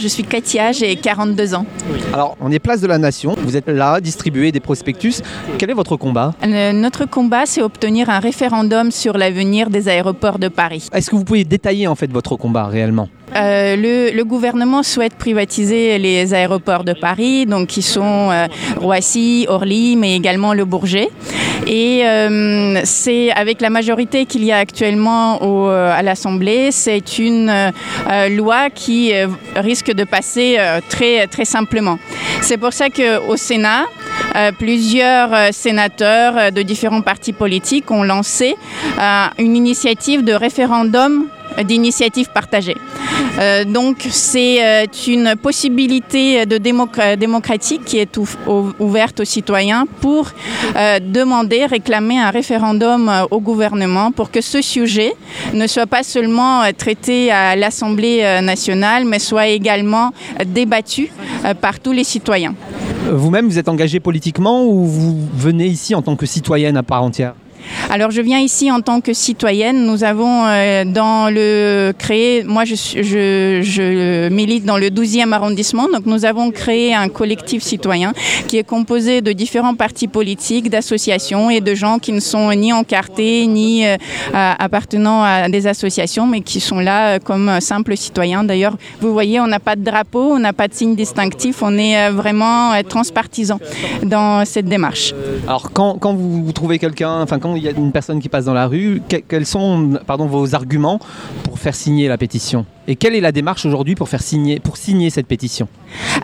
Je suis Katia, j'ai 42 ans. Alors, on est place de la Nation. Vous êtes là, distribuer des prospectus. Quel est votre combat Euh, notre combat, c'est obtenir un référendum sur l'avenir des aéroports de Paris. Est-ce que vous pouvez détailler en fait votre combat réellement? Euh, le, le gouvernement souhaite privatiser les aéroports de Paris, donc qui sont euh, Roissy, Orly, mais également le Bourget. Et euh, c'est avec la majorité qu'il y a actuellement euh, à l'Assemblée, c'est une euh, loi qui risque de passer très, simplement. C'est pour ça qu'au Sénat, plusieurs sénateurs de différents partis politiques ont lancé une initiative de référendum d'initiative partagée. Euh, donc c'est euh, une possibilité de démoc- démocratique qui est ouverte aux citoyens pour euh, demander, réclamer un référendum euh, au gouvernement pour que ce sujet ne soit pas seulement euh, traité à l'Assemblée euh, nationale, mais soit également euh, débattu euh, par tous les citoyens. Vous-même, vous êtes engagé politiquement ou vous venez ici en tant que citoyenne à part entière? Alors je viens ici en tant que citoyenne. Nous avons euh, dans le créé, moi je, je, milite dans le 12e arrondissement, donc nous avons créé un collectif citoyen qui est composé de différents partis politiques, d'associations et de gens qui ne sont ni encartés ni euh, appartenant à des associations, mais qui sont là euh, comme simples citoyens. D'ailleurs, vous voyez, on n'a pas de drapeau, on n'a pas de signe distinctif, on est vraiment transpartisan dans cette démarche. Alors, quand, vous trouvez quelqu'un, enfin, quand il y a une personne qui passe dans la rue, que- quels sont vos arguments pour faire signer la pétition? Et quelle est la démarche aujourd'hui pour, faire signer, pour signer cette pétition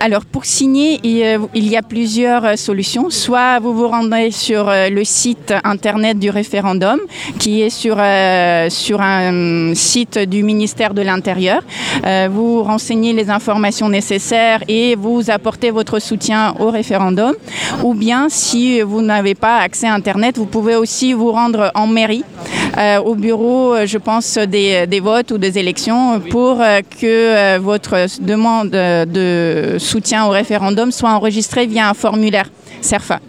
Alors pour signer, il euh, y a plusieurs euh, solutions. Soit vous vous rendez sur euh, le site internet du référendum, qui est sur, euh, sur un site du ministère de l'Intérieur. Euh, Vous renseignez les informations nécessaires et vous apportez votre soutien au référendum. Ou bien si vous n'avez pas accès à Internet, vous pouvez aussi vous rendre en mairie, euh, au bureau, je pense, des, des votes ou des élections pour euh, que euh, votre demande euh, de soutien au référendum soit enregistrée via un formulaire CERFA.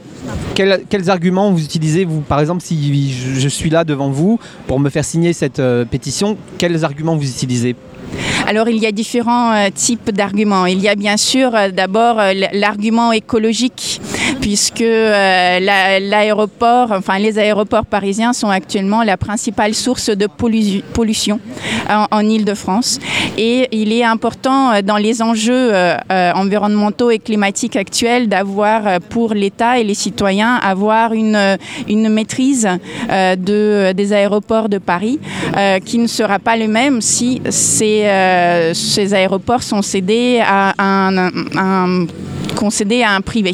Quels, quels arguments vous utilisez, vous, par exemple, si je, je suis là devant vous pour me faire signer cette euh, pétition, quels arguments vous utilisez? Alors il y a différents euh, types d'arguments. Il y a bien sûr euh, d'abord l'argument écologique, puisque euh, la- l'aéroport, enfin les aéroports parisiens sont actuellement la principale source de pollu- pollution en, en Ile-de-France. Et il est important euh, dans les enjeux euh, euh, environnementaux et climatiques actuels d'avoir euh, pour l'État et les citoyens avoir une, euh, maîtrise euh, de, des aéroports de Paris euh, qui ne sera pas le même si ces, euh, aéroports sont cédés à un- concédés à un privé.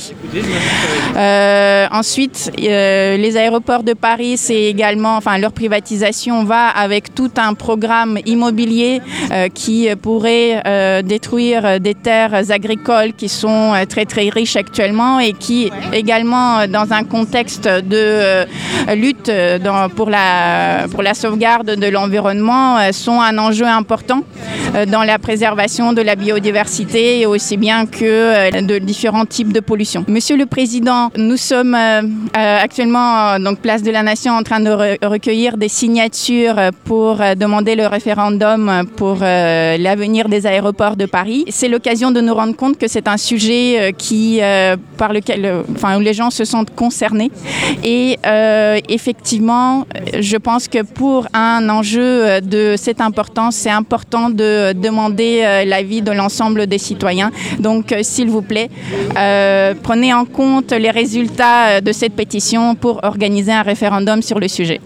Euh, ensuite, euh, les aéroports de Paris, c'est également, enfin, leur privatisation va avec tout un programme immobilier euh, qui pourrait détruire des terres agricoles qui sont très très riches actuellement et qui également, dans un contexte de lutte pour, la, pour la sauvegarde de l'environnement, sont un enjeu important dans la préservation de la biodiversité aussi bien que de différents types de pollution. Monsieur le Président, nous sommes euh, euh, actuellement, euh, donc place de la Nation, en train de re- recueillir des signatures pour demander le référendum pour l'avenir des aéroports de Paris. C'est l'occasion de nous rendre compte que c'est un sujet qui, par lequel, enfin, où les gens se sentent concernés. Et effectivement, je pense que pour un enjeu de cette importance, c'est important de demander l'avis de l'ensemble des citoyens. Donc, s'il vous plaît, euh, prenez en compte les résultats de cette pétition pour organiser un référendum sur le sujet.